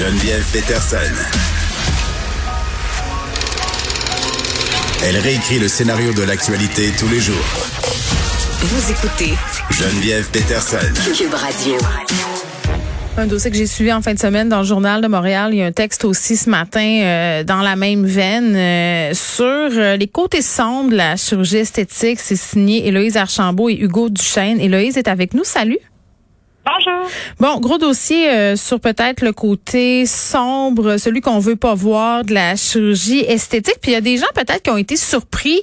Geneviève Peterson. Elle réécrit le scénario de l'actualité tous les jours. Vous écoutez Geneviève Peterson. Cube Radio. Un dossier que j'ai suivi en fin de semaine dans le journal de Montréal. Il y a un texte aussi ce matin euh, dans la même veine euh, sur euh, les côtés sombres de la chirurgie esthétique. C'est signé Héloïse Archambault et Hugo Duchesne. Héloïse est avec nous. Salut. Bonjour. Bon, gros dossier euh, sur peut-être le côté sombre, celui qu'on veut pas voir de la chirurgie esthétique. Puis il y a des gens peut-être qui ont été surpris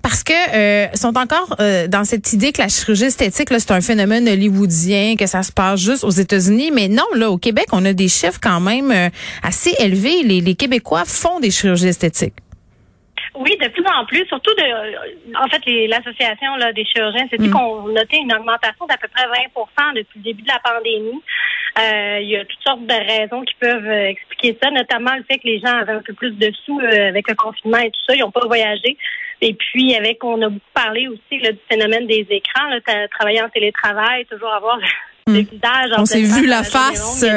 parce que euh, sont encore euh, dans cette idée que la chirurgie esthétique là c'est un phénomène hollywoodien, que ça se passe juste aux États-Unis. Mais non, là au Québec, on a des chiffres quand même assez élevés. Les, les Québécois font des chirurgies esthétiques. En plus, surtout de, en fait, l'association des chirurgiens, c'est mm. qu'on noté une augmentation d'à peu près 20% depuis le début de la pandémie? Euh, il y a toutes sortes de raisons qui peuvent euh, expliquer ça, notamment le fait que les gens avaient un peu plus de sous euh, avec le confinement et tout ça, ils n'ont pas voyagé. Et puis, avec, on a beaucoup parlé aussi là, du phénomène des écrans, là, travailler en télétravail, toujours avoir mm. le visage. On s'est vu la face.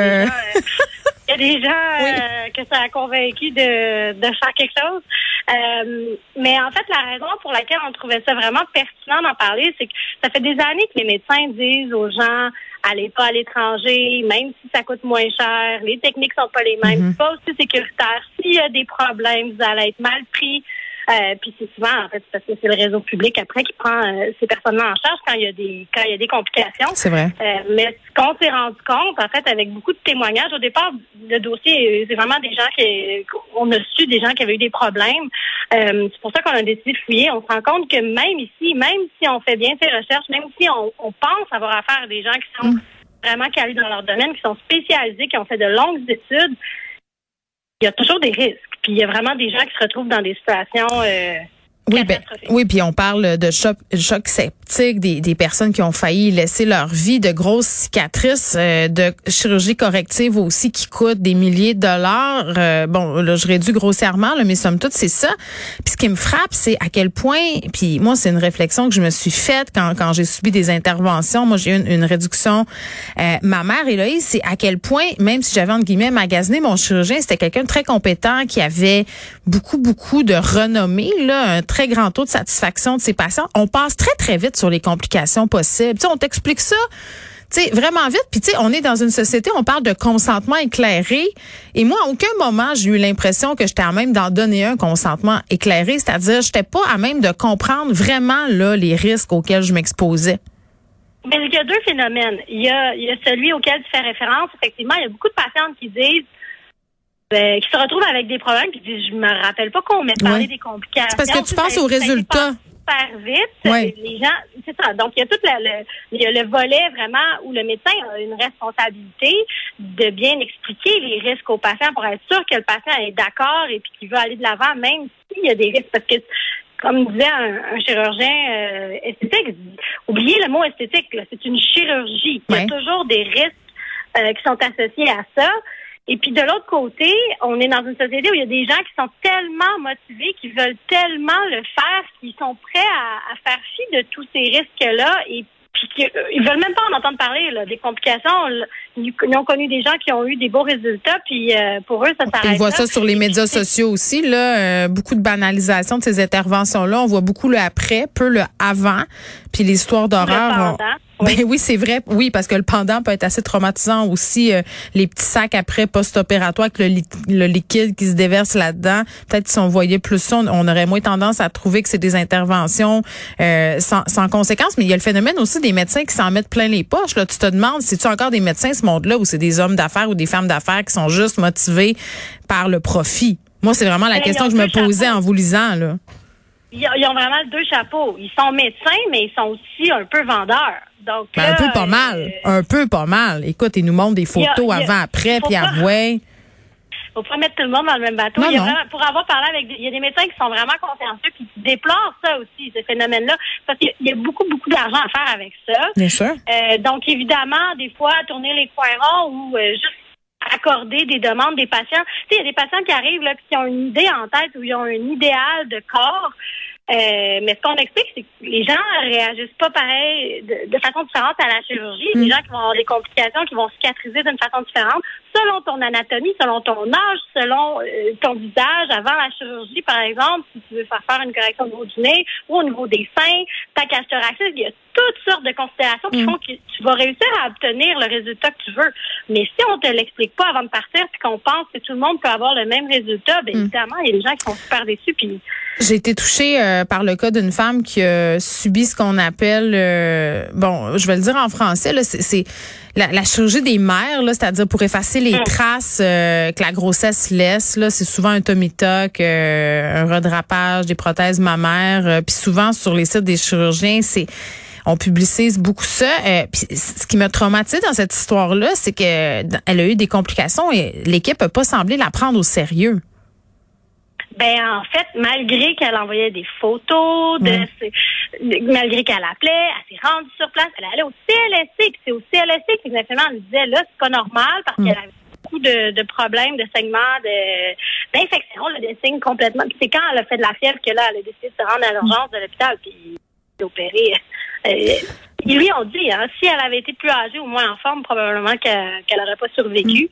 y a des gens que ça a convaincu de, de faire quelque chose. Euh, mais en fait, la raison pour laquelle on trouvait ça vraiment pertinent d'en parler, c'est que ça fait des années que les médecins disent aux gens allez pas à l'étranger, même si ça coûte moins cher, les techniques sont pas les mêmes, mm-hmm. c'est pas aussi sécuritaire. S'il y a des problèmes, vous allez être mal pris. Euh, puis c'est souvent en fait parce que c'est le réseau public après qui prend euh, ces personnes-là en charge quand il y a des quand il y a des complications. C'est vrai. Euh, mais ce qu'on s'est rendu compte en fait avec beaucoup de témoignages au départ le dossier c'est vraiment des gens qui on a su des gens qui avaient eu des problèmes. c'est pour ça qu'on a décidé de fouiller. On se rend compte que même ici, même si on fait bien ces recherches, même si on, on pense avoir affaire à des gens qui sont mm. vraiment calés dans leur domaine, qui sont spécialisés, qui ont fait de longues études, il y a toujours des risques. Puis il y a vraiment des gens qui se retrouvent dans des situations euh, oui, ben, oui, puis on parle de choc, choc des, des personnes qui ont failli laisser leur vie, de grosses cicatrices, euh, de chirurgie corrective aussi qui coûtent des milliers de dollars. Euh, bon, là, je réduis grossièrement, là, mais somme toute, c'est ça. Puis ce qui me frappe, c'est à quel point, puis moi, c'est une réflexion que je me suis faite quand, quand j'ai subi des interventions. Moi, j'ai eu une, une réduction euh, ma mère, Héloïse, c'est à quel point, même si j'avais, entre guillemets, magasiné mon chirurgien, c'était quelqu'un de très compétent qui avait beaucoup, beaucoup de renommée, là, un très grand taux de satisfaction de ses patients. On passe très, très vite sur les complications possibles. Tu sais, on t'explique ça sais, vraiment vite. Puis, tu sais, on est dans une société, on parle de consentement éclairé. Et moi, à aucun moment, j'ai eu l'impression que j'étais à même d'en donner un consentement éclairé. C'est-à-dire, j'étais pas à même de comprendre vraiment, là, les risques auxquels je m'exposais. Mais il y a deux phénomènes. Il y a, il y a celui auquel tu fais référence. Effectivement, il y a beaucoup de patientes qui disent ben, qui se retrouvent avec des problèmes puis disent je me rappelle pas qu'on m'ait parlé des complications. C'est parce que tu penses aux résultats. Super vite. Les gens, c'est ça. Donc, il y a tout le, il y a le volet vraiment où le médecin a une responsabilité de bien expliquer les risques au patient pour être sûr que le patient est d'accord et puis qu'il veut aller de l'avant, même s'il y a des risques. Parce que, comme disait un, chirurgien euh, esthétique, oubliez le mot esthétique, c'est une chirurgie. Il y a toujours des risques euh, qui sont associés à ça. Et puis de l'autre côté, on est dans une société où il y a des gens qui sont tellement motivés, qui veulent tellement le faire, qu'ils sont prêts à, faire fi de tous ces risques-là et puis ils veulent même pas en entendre parler là, des complications. Ils, ont connu des gens qui ont eu des beaux résultats, puis euh, pour eux ça s'arrête. On voit ça sur les médias sociaux aussi là, euh, beaucoup de banalisation de ces interventions-là. On voit beaucoup le après, peu le avant, puis l'histoire d'horreur. Ben oui, c'est vrai. Oui, parce que le pendant peut être assez traumatisant aussi. Euh, les petits sacs après post-opératoire avec le, liquide qui se déverse là-dedans. Peut-être si on voyait plus ça, on, aurait moins tendance à trouver que c'est des interventions euh, sans, sans conséquence. Mais il y a le phénomène aussi des médecins qui s'en mettent plein les poches. Là, tu te demandes si tu encore des médecins ce monde-là ou c'est des hommes d'affaires ou des femmes d'affaires qui sont juste motivés par le profit? Moi, c'est vraiment la ben, question que je me posais en vous lisant là. Ils ont vraiment deux chapeaux. Ils sont médecins, mais ils sont aussi un peu vendeurs. Donc, ben, un peu pas mal. Euh, un peu pas mal. Écoute, ils nous montrent des photos avant, après, puis avouer. Faut pas mettre tout le monde dans le même bateau. il y a pour avoir parlé avec, il y a des médecins qui sont vraiment consciencieux puis qui déplorent ça aussi, ce phénomène-là, parce qu'il y a beaucoup, beaucoup d'argent à faire avec ça. Bien sûr. Euh, donc, évidemment, des fois, tourner les coins ronds ou euh, juste accorder des demandes des patients. Tu sais, il y a des patients qui arrivent là, qui ont une idée en tête ou ils ont un idéal de corps. Euh, mais ce qu'on explique, c'est que les gens réagissent pas pareil, de, façon différente à la chirurgie. Les mm. gens qui vont avoir des complications, qui vont cicatriser d'une façon différente, selon ton anatomie, selon ton âge, selon euh, ton visage. Avant la chirurgie, par exemple, si tu veux faire faire une correction au niveau du nez ou au niveau des seins, ta cage thoracique, il y a toutes sortes de considérations qui mm. font que tu vas réussir à obtenir le résultat que tu veux. Mais si on te l'explique pas avant de partir, puis qu'on pense que tout le monde peut avoir le même résultat, bien mm. évidemment, il y a des gens qui sont super déçus. Puis j'ai été touchée euh, par le cas d'une femme qui a subi ce qu'on appelle, euh, bon, je vais le dire en français, c'est la, chirurgie des mères, c'est-à-dire pour effacer les mm. traces euh, que la grossesse laisse. Là, c'est souvent un tummy tuck, un redrapage, des prothèses mammaires. Puis souvent sur les sites des chirurgiens, c'est on publicise beaucoup ça. puis ce qui m'a traumatisé dans cette histoire-là, c'est que elle a eu des complications et l'équipe n'a pas semblé la prendre au sérieux. Ben en fait, malgré qu'elle envoyait des photos, de mm. malgré qu'elle appelait, elle s'est rendue sur place, elle allait au CLSC, c'est au CLSC qu'exactement elle disait là c'est pas normal parce mm. qu'elle avait beaucoup de, de, problèmes de saignements, de d'infection, de signes complètement. c'est quand elle a fait de la fièvre que là elle a décidé de se rendre à l'urgence de l'hôpital puis d'opérer. Euh, ils lui ont dit, hein, si elle avait été plus âgée ou moins en forme, probablement qu'elle n'aurait pas survécu. Mm.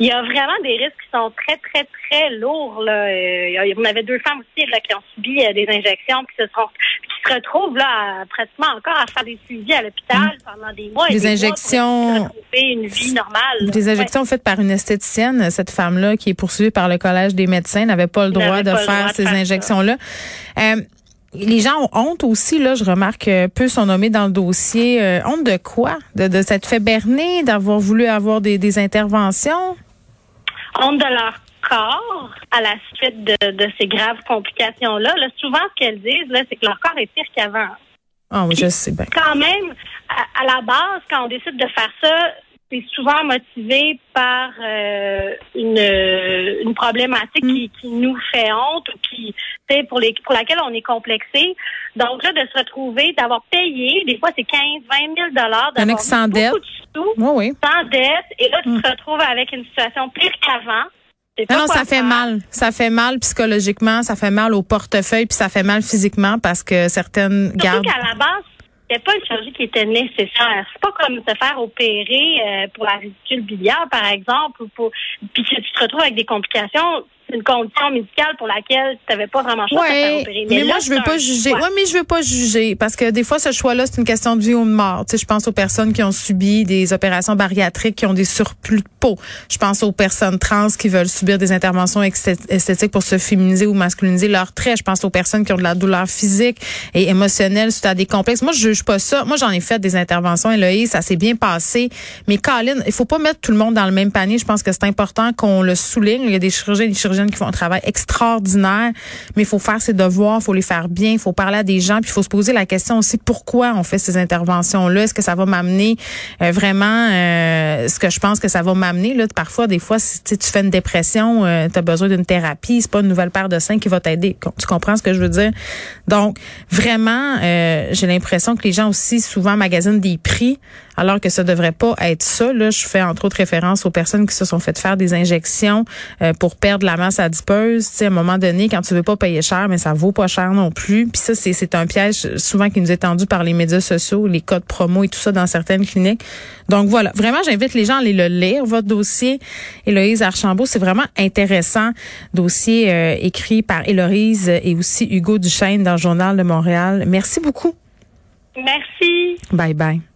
Il y a vraiment des risques qui sont très, très, très lourds. Là. Euh, on avait deux femmes aussi là, qui ont subi euh, des injections, qui se, sont, qui se retrouvent là, pratiquement encore à faire des suivis à l'hôpital mm. pendant des mois. des, injections. une vie normale. Des injections faites par une esthéticienne. Cette femme-là, qui est poursuivie par le Collège des médecins, n'avait pas le droit de faire ces injections-là. Euh, les gens ont honte aussi, là, je remarque peu sont nommés dans le dossier. Euh, honte de quoi? De, de s'être fait berner, d'avoir voulu avoir des, des, interventions? Honte de leur corps à la suite de, de ces graves complications-là. Là, souvent, ce qu'elles disent, là, c'est que leur corps est pire qu'avant. Ah oui, je sais bien. Quand même, à, la base, quand on décide de faire ça, c'est souvent motivé par euh, une, une problématique qui, qui, nous fait honte ou qui, pour les pour laquelle on est complexé. Donc là, de se retrouver, d'avoir payé, des fois c'est 15, 20 000 dollars, d'avoir sans dette. sous, oui, sans dette, et là tu te mm. retrouves avec une situation pire qu'avant. Non, non, ça fait mal. Ça fait mal psychologiquement, ça fait mal au portefeuille, puis ça fait mal physiquement parce que certaines Surtout qu'à la base, c'était pas une chirurgie qui était nécessaire. C'est pas comme se faire opérer euh, pour la ridicule biliaire, par exemple, ou pour puis que tu te retrouves avec des complications une condition médicale pour laquelle tu n'avais pas vraiment choix de faire opérer. Mais, moi, je veux pas juger. Oui, mais je veux pas juger parce que des fois, ce choix-là, c'est une question de vie ou de mort. Tu sais, je pense aux personnes qui ont subi des opérations bariatriques, qui ont des surplus de peau. Je pense aux personnes trans qui veulent subir des interventions esthétiques pour se féminiser ou masculiniser leurs traits. Je pense aux personnes qui ont de la douleur physique et émotionnelle suite à des complexes. Moi, je juge pas ça. Moi, j'en ai fait des interventions, Eloïse, ça s'est bien passé. Mais Colin, il faut pas mettre tout le monde dans le même panier. Je pense que c'est important qu'on le souligne. Il y a des chirurgiens et des qui font un travail extraordinaire, mais il faut faire ses devoirs, il faut les faire bien, il faut parler à des gens, puis il faut se poser la question aussi pourquoi on fait ces interventions-là? Est-ce que ça va m'amener euh, vraiment euh, ce que je pense que ça va m'amener? Là, parfois, des fois, si tu fais une dépression, euh, tu as besoin d'une thérapie, c'est pas une nouvelle paire de seins qui va t'aider. Tu comprends ce que je veux dire? Donc, vraiment, j'ai l'impression que les gens aussi souvent magasinent des prix alors que ça devrait pas être ça. Là, je fais entre autres référence aux personnes qui se sont fait faire des injections euh, pour perdre la masse adipeuse. Tu sais, à un moment donné, quand tu veux pas payer cher, mais ça vaut pas cher non plus. Puis ça, c'est, c'est un piège souvent qui nous est tendu par les médias sociaux, les codes promo et tout ça dans certaines cliniques. Donc voilà, vraiment, j'invite les gens à aller le lire, votre dossier. Héloïse Archambault, c'est vraiment intéressant. Dossier euh, écrit par Héloïse et aussi Hugo Duchesne dans le Journal de Montréal. Merci beaucoup. Merci. Bye bye.